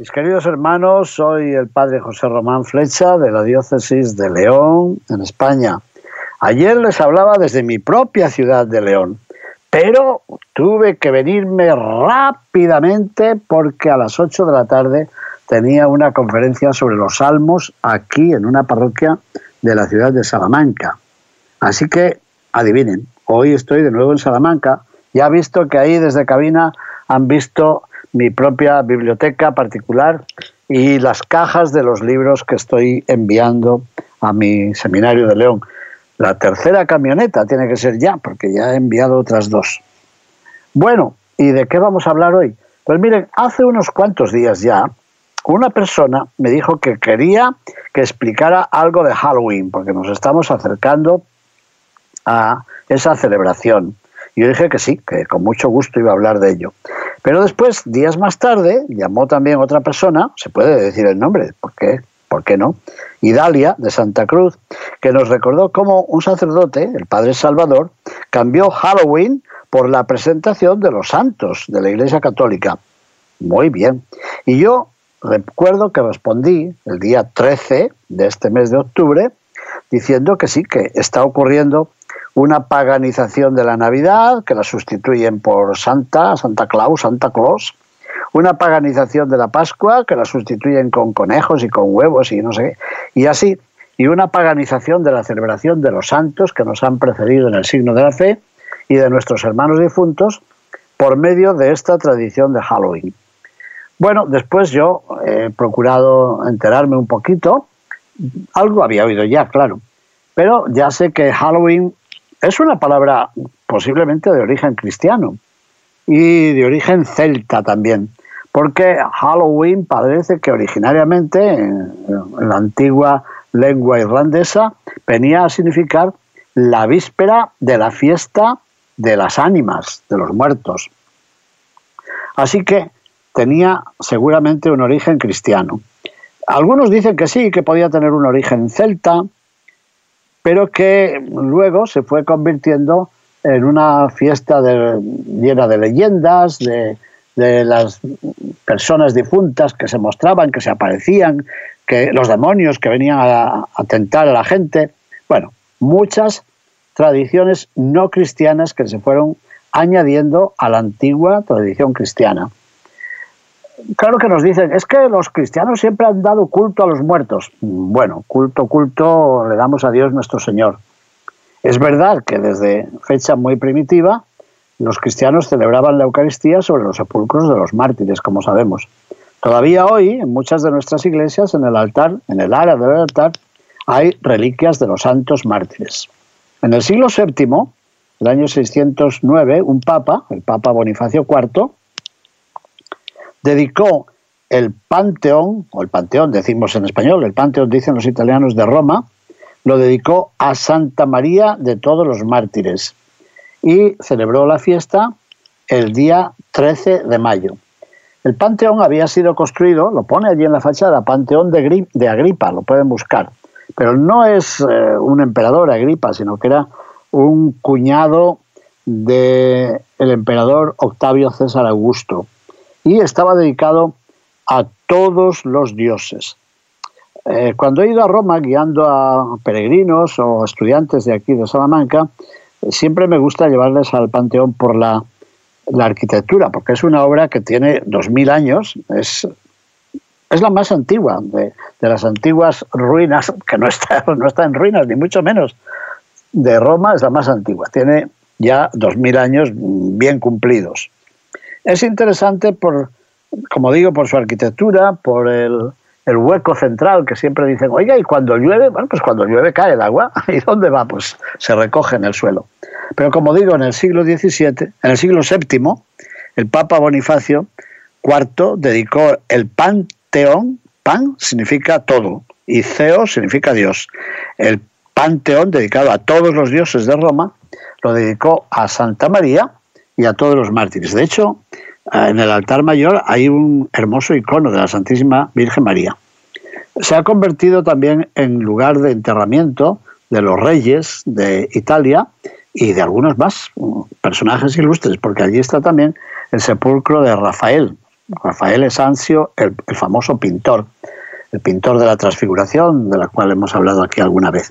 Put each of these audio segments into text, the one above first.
Mis queridos hermanos, soy el padre José Román Flecha de la diócesis de León, en España. Ayer les hablaba desde mi propia ciudad de León, pero tuve que venirme rápidamente porque a las 8 de la tarde tenía una conferencia sobre los salmos aquí en una parroquia de la ciudad de Salamanca. Así que adivinen, hoy estoy de nuevo en Salamanca. Ya he visto que ahí desde cabina han visto mi propia biblioteca particular y las cajas de los libros que estoy enviando a mi seminario de León. La tercera camioneta tiene que ser ya, porque ya he enviado otras dos. Bueno, ¿y de qué vamos a hablar hoy? Pues miren, hace unos cuantos días ya, una persona me dijo que quería que explicara algo de Halloween, porque nos estamos acercando a esa celebración. Y yo dije que sí, que con mucho gusto iba a hablar de ello. Pero después, días más tarde, llamó también otra persona, se puede decir el nombre, porque ¿por qué no? Idalia, de Santa Cruz, que nos recordó cómo un sacerdote, el Padre Salvador, cambió Halloween por la presentación de los santos de la Iglesia Católica. Muy bien. Y yo recuerdo que respondí el día 13 de este mes de octubre diciendo que sí, que está ocurriendo una paganización de la Navidad, que la sustituyen por Santa, Santa Claus, Santa Claus, una paganización de la Pascua que la sustituyen con conejos y con huevos y no sé qué, y así, y una paganización de la celebración de los santos que nos han precedido en el signo de la fe y de nuestros hermanos difuntos por medio de esta tradición de Halloween. Bueno, después yo he procurado enterarme un poquito, algo había oído ya, claro, pero ya sé que Halloween es una palabra posiblemente de origen cristiano y de origen celta también porque Halloween parece que originariamente en, la antigua lengua irlandesa venía a significar la víspera de la fiesta de las ánimas, de los muertos. Así que tenía seguramente un origen cristiano. Algunos dicen que sí, que podía tener un origen celta, pero que luego se fue convirtiendo en una fiesta llena de leyendas, de, las personas difuntas que se mostraban, que se aparecían, que los demonios que venían a, a tentar a la gente. Bueno, muchas tradiciones no cristianas que se fueron añadiendo a la antigua tradición cristiana. Claro que nos dicen, es que los cristianos siempre han dado culto a los muertos. Bueno, culto, culto le damos a Dios nuestro Señor. Es verdad que desde fecha muy primitiva los cristianos celebraban la Eucaristía sobre los sepulcros de los mártires, como sabemos. Todavía hoy, en muchas de nuestras iglesias, en el altar, en el área del altar, hay reliquias de los santos mártires. En el siglo VII, el año 609, un papa, el papa Bonifacio IV, dedicó el Panteón, o el Panteón decimos en español, el Panteón dicen los italianos de Roma, lo dedicó a Santa María de todos los mártires, y celebró la fiesta el día 13 de mayo. El Panteón había sido construido, lo pone allí en la fachada, Panteón de, de Agripa, lo pueden buscar, pero no es eh, un emperador Agripa, sino que era un cuñado del el emperador Octavio César Augusto y estaba dedicado a todos los dioses. Eh, cuando he ido a Roma guiando a peregrinos o estudiantes de aquí de Salamanca, siempre me gusta llevarles al Panteón por la, arquitectura, porque es una obra que tiene dos mil años, es, es la más antigua de, las antiguas ruinas, que no está, no está en ruinas, ni mucho menos, de Roma, es la más antigua, tiene ya dos mil años bien cumplidos. Es interesante por, como digo, por su arquitectura, por el, el hueco central que siempre dicen, oiga, y cuando llueve, bueno, pues cuando llueve cae el agua, ¿y dónde va? Pues se recoge en el suelo. Pero como digo, en el siglo XVII, en el siglo VII, el Papa Bonifacio IV dedicó el Panteón, pan significa todo, y Ceo significa Dios. El Panteón dedicado a todos los dioses de Roma lo dedicó a Santa María y a todos los mártires. De hecho, en el altar mayor hay un hermoso icono de la Santísima Virgen María. Se ha convertido también en lugar de enterramiento de los reyes de Italia y de algunos más personajes ilustres, porque allí está también el sepulcro de Rafael. Rafael es Anzio, el, el famoso pintor, el pintor de la transfiguración, de la cual hemos hablado aquí alguna vez.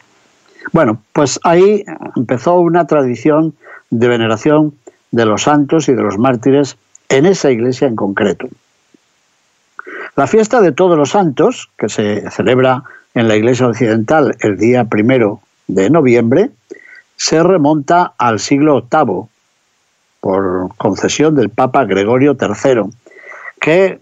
Bueno, pues ahí empezó una tradición de veneración de los santos y de los mártires en esa iglesia en concreto. La fiesta de todos los santos, que se celebra en la iglesia occidental el día primero de noviembre, se remonta al siglo VIII por concesión del Papa Gregorio III, que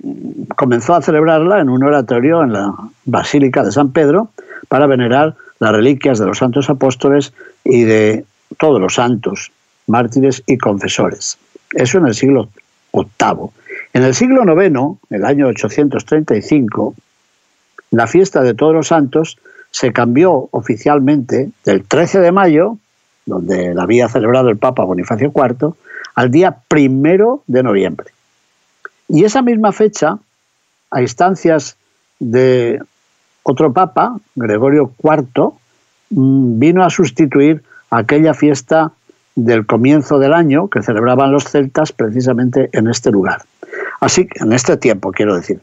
comenzó a celebrarla en un oratorio en la Basílica de San Pedro para venerar las reliquias de los santos apóstoles y de todos los santos, mártires y confesores. Eso en el siglo VIII. En el siglo IX, el año 835, la fiesta de todos los santos se cambió oficialmente del 13 de mayo, donde la había celebrado el Papa Bonifacio IV, al día primero de noviembre. Y esa misma fecha, a instancias de otro papa, Gregorio IV, mm, vino a sustituir aquella fiesta del comienzo del año que celebraban los celtas precisamente en este lugar. Así que, en este tiempo, quiero decir.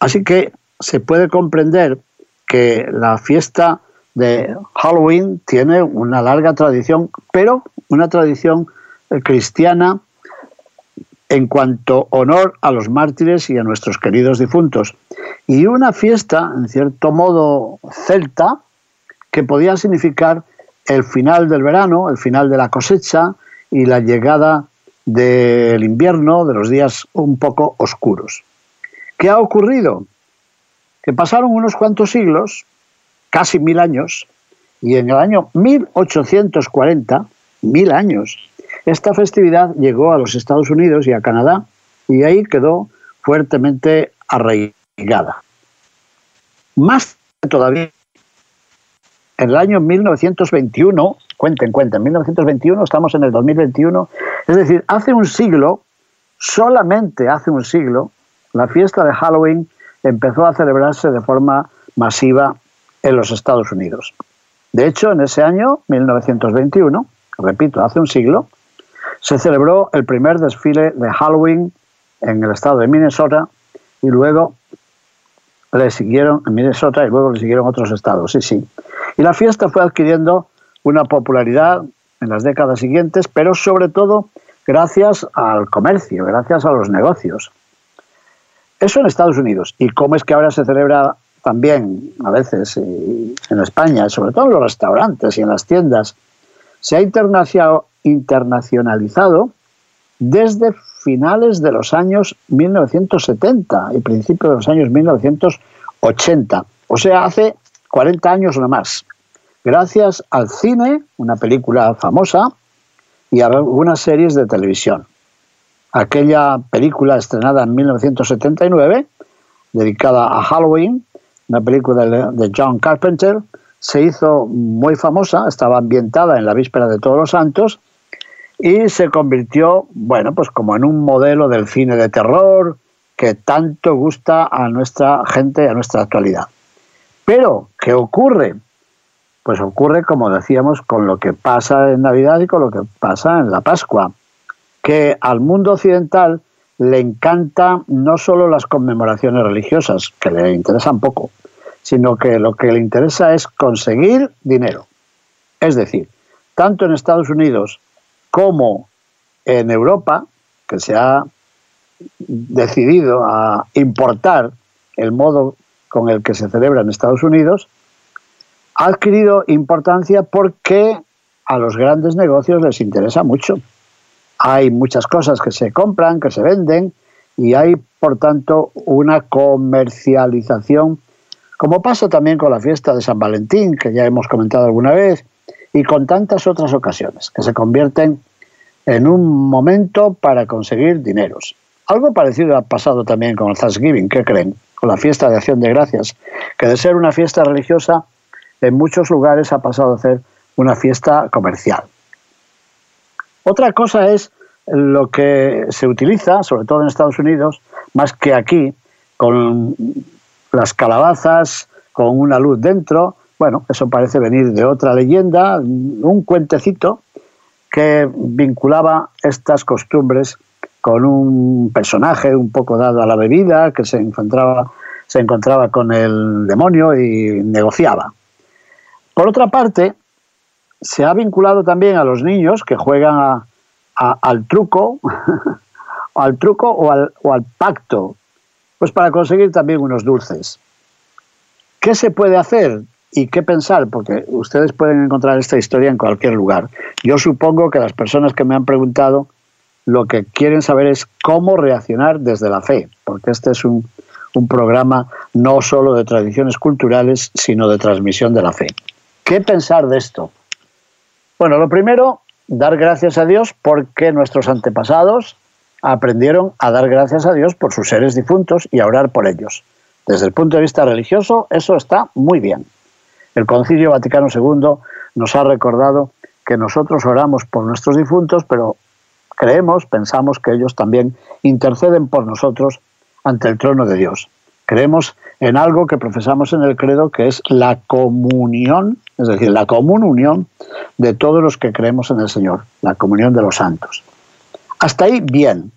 Así que se puede comprender que la fiesta de Halloween tiene una larga tradición, pero una tradición eh, cristiana en cuanto honor a los mártires y a nuestros queridos difuntos. Y una fiesta, en cierto modo, celta, que podía significar el final del verano, el final de la cosecha y la llegada del invierno, de los días un poco oscuros. ¿Qué ha ocurrido? Que pasaron unos cuantos siglos, casi mil años, y en el año 1840, mil años, esta festividad llegó a los Estados Unidos y a Canadá y ahí quedó fuertemente arraigada. Más todavía, en el año 1921, cuenten, cuenten, 1921, estamos en el 2021, es decir, hace un siglo, solamente hace un siglo, la fiesta de Halloween empezó a celebrarse de forma masiva en los Estados Unidos. De hecho, en ese año, 1921, repito, hace un siglo, se celebró el primer desfile de Halloween en el estado de Minnesota y luego le siguieron en Minnesota y luego le siguieron otros estados, sí, sí. Y la fiesta fue adquiriendo una popularidad en las décadas siguientes, pero sobre todo gracias al comercio, gracias a los negocios. Eso en Estados Unidos. ¿Y cómo es que ahora se celebra también a veces en España, sobre todo en los restaurantes y en las tiendas? Se ha internacionalizado desde finales de los años 1970 y principios de los años 1980, o sea, hace 40 años o más, gracias al cine, una película famosa, y a algunas series de televisión. Aquella película estrenada en 1979, dedicada a Halloween, una película de John Carpenter, se hizo muy famosa, estaba ambientada en la víspera de Todos los Santos y se convirtió, bueno, pues como en un modelo del cine de terror que tanto gusta a nuestra gente, a nuestra actualidad. Pero, ¿qué ocurre? Pues ocurre, como decíamos, con lo que pasa en Navidad y con lo que pasa en la Pascua, que al mundo occidental le encanta no solo las conmemoraciones religiosas, que le interesan poco, sino que lo que le interesa es conseguir dinero. Es decir, tanto en Estados Unidos como en Europa, que se ha decidido a importar el modo con el que se celebra en Estados Unidos, ha adquirido importancia porque a los grandes negocios les interesa mucho. Hay muchas cosas que se compran, que se venden, y hay, por tanto, una comercialización, como pasa también con la fiesta de San Valentín, que ya hemos comentado alguna vez, y con tantas otras ocasiones, que se convierten en un momento para conseguir dineros. Algo parecido ha pasado también con el Thanksgiving, ¿qué creen? Con la fiesta de acción de gracias, que de ser una fiesta religiosa, en muchos lugares ha pasado a ser una fiesta comercial. Otra cosa es lo que se utiliza, sobre todo en Estados Unidos, más que aquí, con las calabazas, con una luz dentro. Bueno, eso parece venir de otra leyenda, un cuentecito que vinculaba estas costumbres con un personaje un poco dado a la bebida que se encontraba, se encontraba con el demonio y negociaba. Por otra parte, se ha vinculado también a los niños que juegan al truco, al truco o al, o al pacto, pues para conseguir también unos dulces. ¿Qué se puede hacer y qué pensar? Porque ustedes pueden encontrar esta historia en cualquier lugar. Yo supongo que las personas que me han preguntado lo que quieren saber es cómo reaccionar desde la fe, porque este es un, un programa no solo de tradiciones culturales, sino de transmisión de la fe. ¿Qué pensar de esto? Bueno, lo primero, dar gracias a Dios porque nuestros antepasados aprendieron a dar gracias a Dios por sus seres difuntos y a orar por ellos. Desde el punto de vista religioso, eso está muy bien. El Concilio Vaticano II nos ha recordado que nosotros oramos por nuestros difuntos, pero creemos, pensamos que ellos también interceden por nosotros ante el trono de Dios. Creemos en algo que profesamos en el credo, que es la comunión, es decir, la común unión de todos los que creemos en el Señor, la comunión de los santos. Hasta ahí, bien.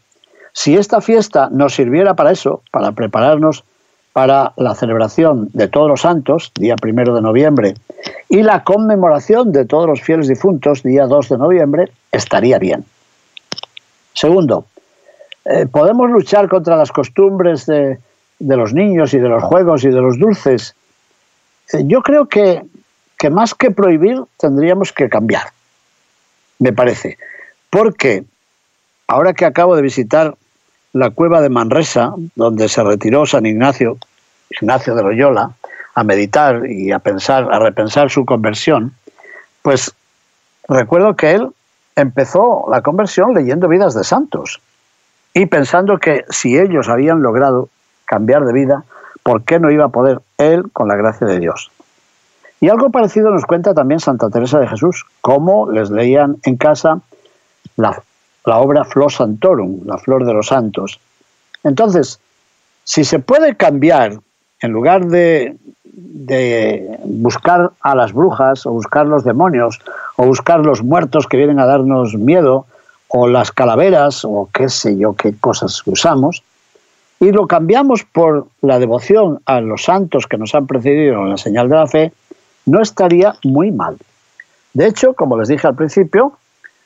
Si esta fiesta nos sirviera para eso, para prepararnos para la celebración de todos los santos, día primero de noviembre, y la conmemoración de todos los fieles difuntos, día 2 de noviembre, estaría bien. Segundo, eh, podemos luchar contra las costumbres de, los niños y de los juegos y de los dulces, eh, yo creo que, que más que prohibir tendríamos que cambiar, me parece. Porque ahora que acabo de visitar la cueva de Manresa, donde se retiró San Ignacio, Ignacio de Loyola, a meditar y a pensar, a repensar su conversión, pues recuerdo que él empezó la conversión leyendo vidas de santos y pensando que si ellos habían logrado cambiar de vida, ¿por qué no iba a poder él con la gracia de Dios? Y algo parecido nos cuenta también Santa Teresa de Jesús, cómo les leían en casa la, obra Flor Santorum, la flor de los santos. Entonces, si se puede cambiar, en lugar de, de buscar a las brujas o buscar los demonios o buscar los muertos que vienen a darnos miedo o las calaveras o qué sé yo qué cosas usamos, y lo cambiamos por la devoción a los santos que nos han precedido en la señal de la fe, no estaría muy mal. De hecho, como les dije al principio,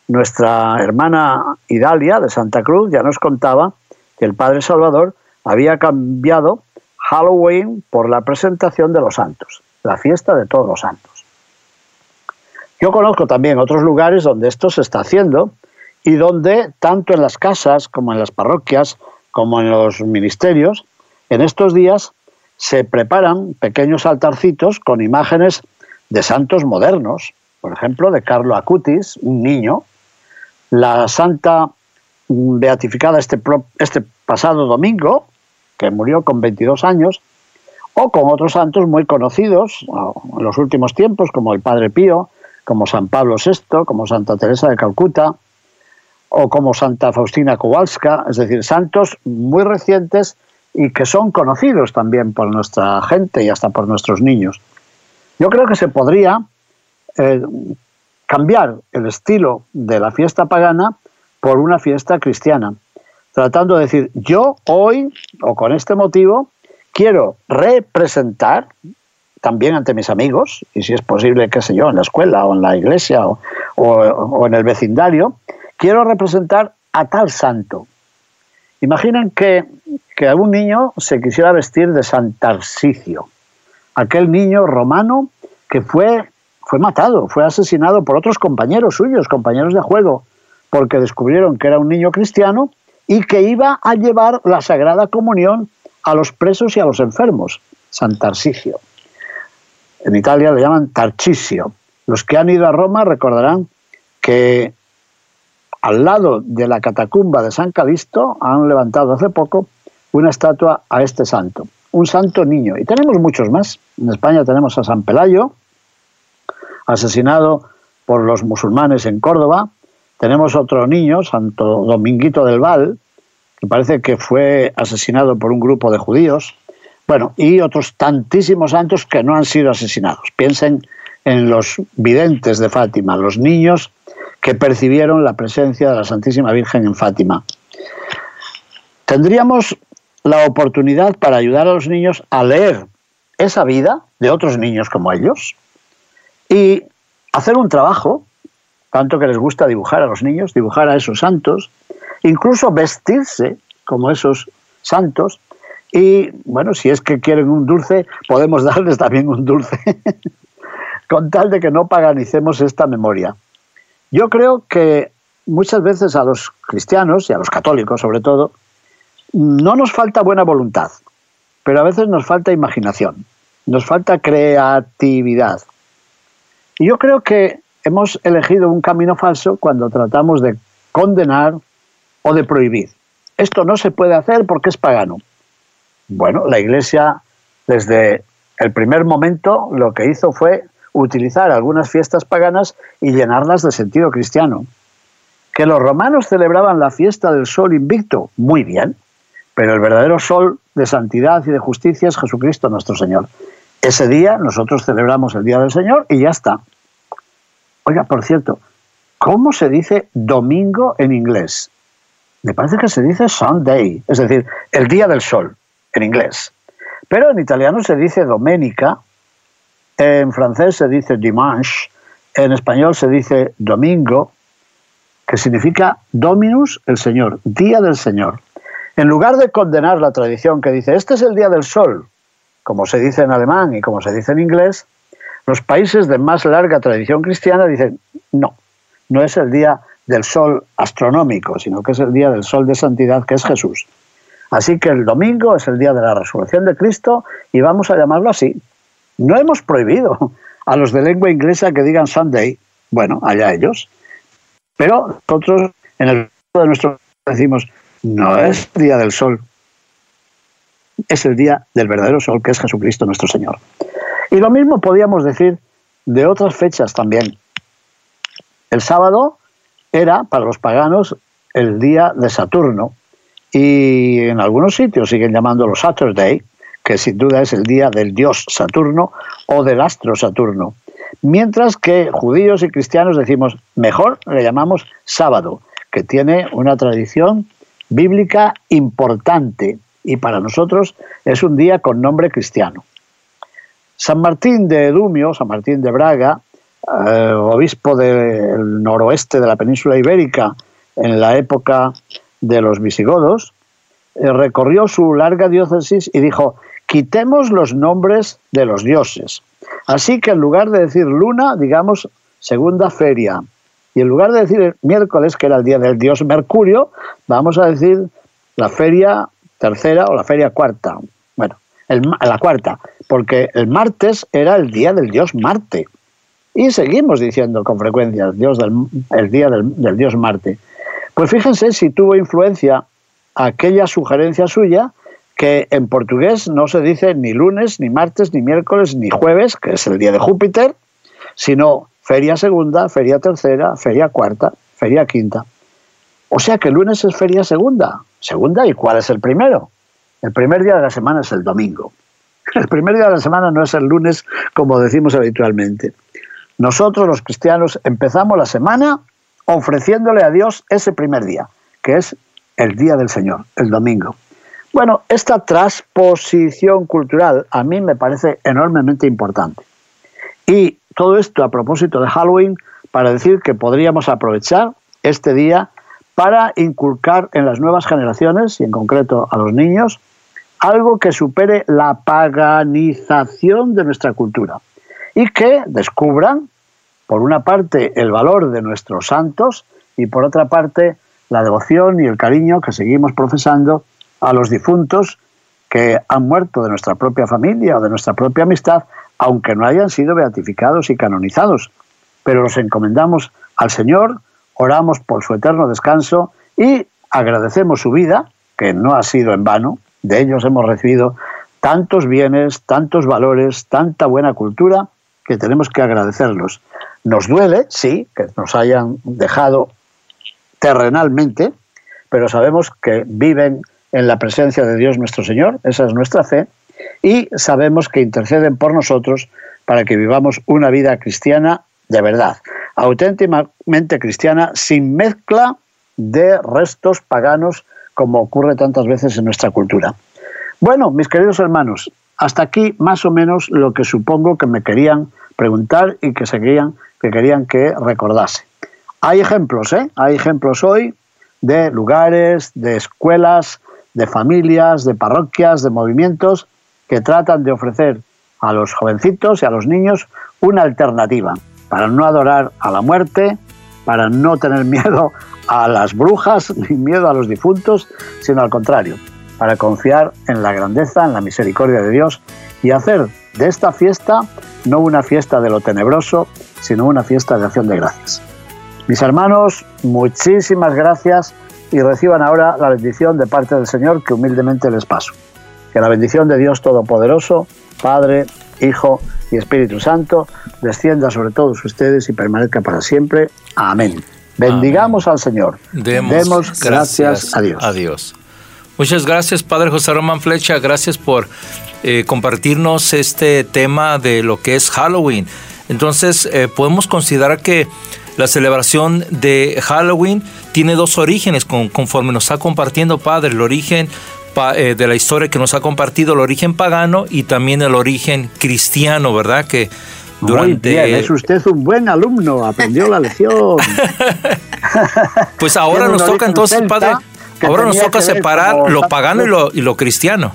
nuestra hermana Idalia de Santa Cruz ya nos contaba que el Padre Salvador había cambiado Halloween por la presentación de los santos, la fiesta de todos los santos. Yo conozco también otros lugares donde esto se está haciendo y donde, tanto en las casas como en las parroquias, como en los ministerios, en estos días se preparan pequeños altarcitos con imágenes de santos modernos, por ejemplo, de Carlo Acutis, un niño, la santa beatificada este, este pasado domingo, que murió con 22 años, o con otros santos muy conocidos en los últimos tiempos, como el Padre Pío, como San Pablo VI, como Santa Teresa de Calcuta, o como Santa Faustina Kowalska, es decir, santos muy recientes y que son conocidos también por nuestra gente y hasta por nuestros niños. Yo creo que se podría eh, cambiar el estilo de la fiesta pagana por una fiesta cristiana, tratando de decir, yo hoy, o con este motivo, quiero representar también ante mis amigos, y si es posible, qué sé yo, en la escuela o en la iglesia o, o en el vecindario, quiero representar a tal santo. Imaginen que, que un niño se quisiera vestir de San Tarsicio, aquel niño romano que fue, fue matado, fue asesinado por otros compañeros suyos, compañeros de juego, porque descubrieron que era un niño cristiano y que iba a llevar la Sagrada Comunión a los presos y a los enfermos, San Tarsicio. En Italia le llaman Tarcisio. Los que han ido a Roma recordarán que al lado de la catacumba de San Calixto, han levantado hace poco una estatua a este santo, un santo niño. Y tenemos muchos más. En España tenemos a San Pelayo, asesinado por los musulmanes en Córdoba. Tenemos otro niño, Santo Dominguito del Val, que parece que fue asesinado por un grupo de judíos. Bueno, y otros tantísimos santos que no han sido asesinados. Piensen en los videntes de Fátima, los niños que percibieron la presencia de la Santísima Virgen en Fátima. Tendríamos la oportunidad para ayudar a los niños a leer esa vida de otros niños como ellos y hacer un trabajo, tanto que les gusta dibujar a los niños, dibujar a esos santos, incluso vestirse como esos santos y bueno, si es que quieren un dulce, podemos darles también un dulce, con tal de que no paganicemos esta memoria. Yo creo que muchas veces a los cristianos y a los católicos sobre todo, no nos falta buena voluntad, pero a veces nos falta imaginación, nos falta creatividad. Y yo creo que hemos elegido un camino falso cuando tratamos de condenar o de prohibir. Esto no se puede hacer porque es pagano. Bueno, la Iglesia desde el primer momento lo que hizo fue utilizar algunas fiestas paganas y llenarlas de sentido cristiano. Que los romanos celebraban la fiesta del sol invicto, muy bien, pero el verdadero sol de santidad y de justicia es Jesucristo nuestro Señor. Ese día nosotros celebramos el Día del Señor y ya está. Oiga, por cierto, ¿cómo se dice domingo en inglés? Me parece que se dice Sunday, es decir, el día del sol, en inglés. Pero en italiano se dice domenica, en francés se dice dimanche, en español se dice domingo, que significa dominus, el Señor, día del Señor. En lugar de condenar la tradición que dice, este es el día del sol, como se dice en alemán y como se dice en inglés, los países de más larga tradición cristiana dicen, no, no es el día del sol astronómico, sino que es el día del sol de santidad, que es Jesús. Así que el domingo es el día de la resurrección de Cristo y vamos a llamarlo así. No hemos prohibido a los de lengua inglesa que digan Sunday, bueno, allá ellos, pero nosotros en el de nuestro decimos no es el día del sol, es el día del verdadero sol, que es Jesucristo nuestro Señor. Y lo mismo podíamos decir de otras fechas también. El sábado era para los paganos el día de Saturno y en algunos sitios siguen llamándolo Saturday, que sin duda es el día del dios Saturno o del astro Saturno. Mientras que judíos y cristianos decimos, mejor le llamamos sábado, que tiene una tradición bíblica importante y para nosotros es un día con nombre cristiano. San Martín de Dumio, San Martín de Braga, eh, obispo del noroeste de la península ibérica en la época de los visigodos, eh, recorrió su larga diócesis y dijo, quitemos los nombres de los dioses. Así que en lugar de decir luna, digamos segunda feria, y en lugar de decir miércoles, que era el día del dios Mercurio, vamos a decir la feria tercera o la feria cuarta. Bueno, la cuarta, porque el martes era el día del dios Marte. Y seguimos diciendo con frecuencia el, dios el día del, del dios Marte. Pues fíjense si tuvo influencia aquella sugerencia suya que en portugués no se dice ni lunes, ni martes, ni miércoles, ni jueves, que es el día de Júpiter, sino feria segunda, feria tercera, feria cuarta, feria quinta. O sea que lunes es feria segunda. Segunda, ¿y cuál es el primero? El primer día de la semana es el domingo. El primer día de la semana no es el lunes como decimos habitualmente. Nosotros los cristianos empezamos la semana ofreciéndole a Dios ese primer día, que es el día del Señor, el domingo. Bueno, esta transposición cultural a mí me parece enormemente importante. Y todo esto a propósito de Halloween para decir que podríamos aprovechar este día para inculcar en las nuevas generaciones, y en concreto a los niños, algo que supere la paganización de nuestra cultura y que descubran, por una parte, el valor de nuestros santos y por otra parte, la devoción y el cariño que seguimos profesando a los difuntos que han muerto de nuestra propia familia o de nuestra propia amistad aunque no hayan sido beatificados y canonizados, pero los encomendamos al Señor oramos por su eterno descanso y agradecemos su vida, que no ha sido en vano, de ellos hemos recibido tantos bienes, tantos valores, tanta buena cultura, que tenemos que agradecerlos. Nos duele, sí, que nos hayan dejado terrenalmente, pero sabemos que viven en la presencia de Dios nuestro Señor, esa es nuestra fe, y sabemos que interceden por nosotros para que vivamos una vida cristiana de verdad, auténticamente cristiana, sin mezcla de restos paganos como ocurre tantas veces en nuestra cultura. Bueno, mis queridos hermanos, hasta aquí más o menos lo que supongo que me querían preguntar y que, que querían que recordase. Hay ejemplos, ¿eh? Hay ejemplos hoy de lugares, de escuelas, de familias, de parroquias, de movimientos que tratan de ofrecer a los jovencitos y a los niños una alternativa para no adorar a la muerte, para no tener miedo a las brujas ni miedo a los difuntos, sino al contrario, para confiar en la grandeza, en la misericordia de Dios y hacer de esta fiesta no una fiesta de lo tenebroso, sino una fiesta de acción de gracias. Mis hermanos, muchísimas gracias y reciban ahora la bendición de parte del Señor que humildemente les paso. Que la bendición de Dios Todopoderoso, Padre, Hijo y Espíritu Santo, descienda sobre todos ustedes y permanezca para siempre. Amén. Bendigamos al Señor. Demos, gracias, a Dios. a Dios. Muchas gracias, Padre José Román Flecha. Gracias por eh, compartirnos este tema de lo que es Halloween. Entonces, eh, podemos considerar que la celebración de Halloween tiene dos orígenes, conforme nos está compartiendo Padre, el origen eh, de la historia que nos ha compartido, el origen pagano y también el origen cristiano, ¿verdad? Que durante... Muy bien, es usted un buen alumno, aprendió la lección. pues ahora nos toca entonces, Padre, ahora nos toca separar lo pagano y lo, y lo cristiano.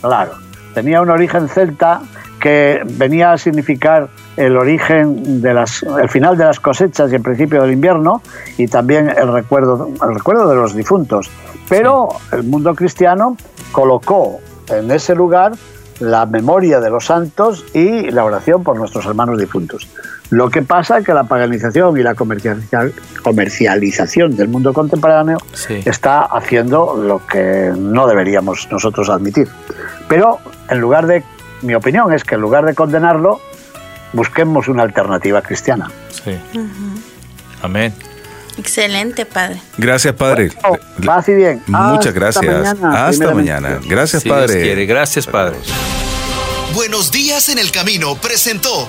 Claro, tenía un origen celta que venía a significar el origen de las, el final de las cosechas y el principio del invierno y también el recuerdo, el recuerdo de los difuntos. Pero el mundo cristiano colocó en ese lugar la memoria de los santos y la oración por nuestros hermanos difuntos. Lo que pasa es que la paganización y la comercialización del mundo contemporáneo está haciendo lo que no deberíamos nosotros admitir. Pero en lugar de, mi opinión es que en lugar de condenarlo, busquemos una alternativa cristiana. Sí. Amén. Excelente, padre. Gracias, padre. Bueno, y bien. Muchas gracias. Hasta mañana. Gracias, padre. Gracias, padre. Buenos días en el camino presentó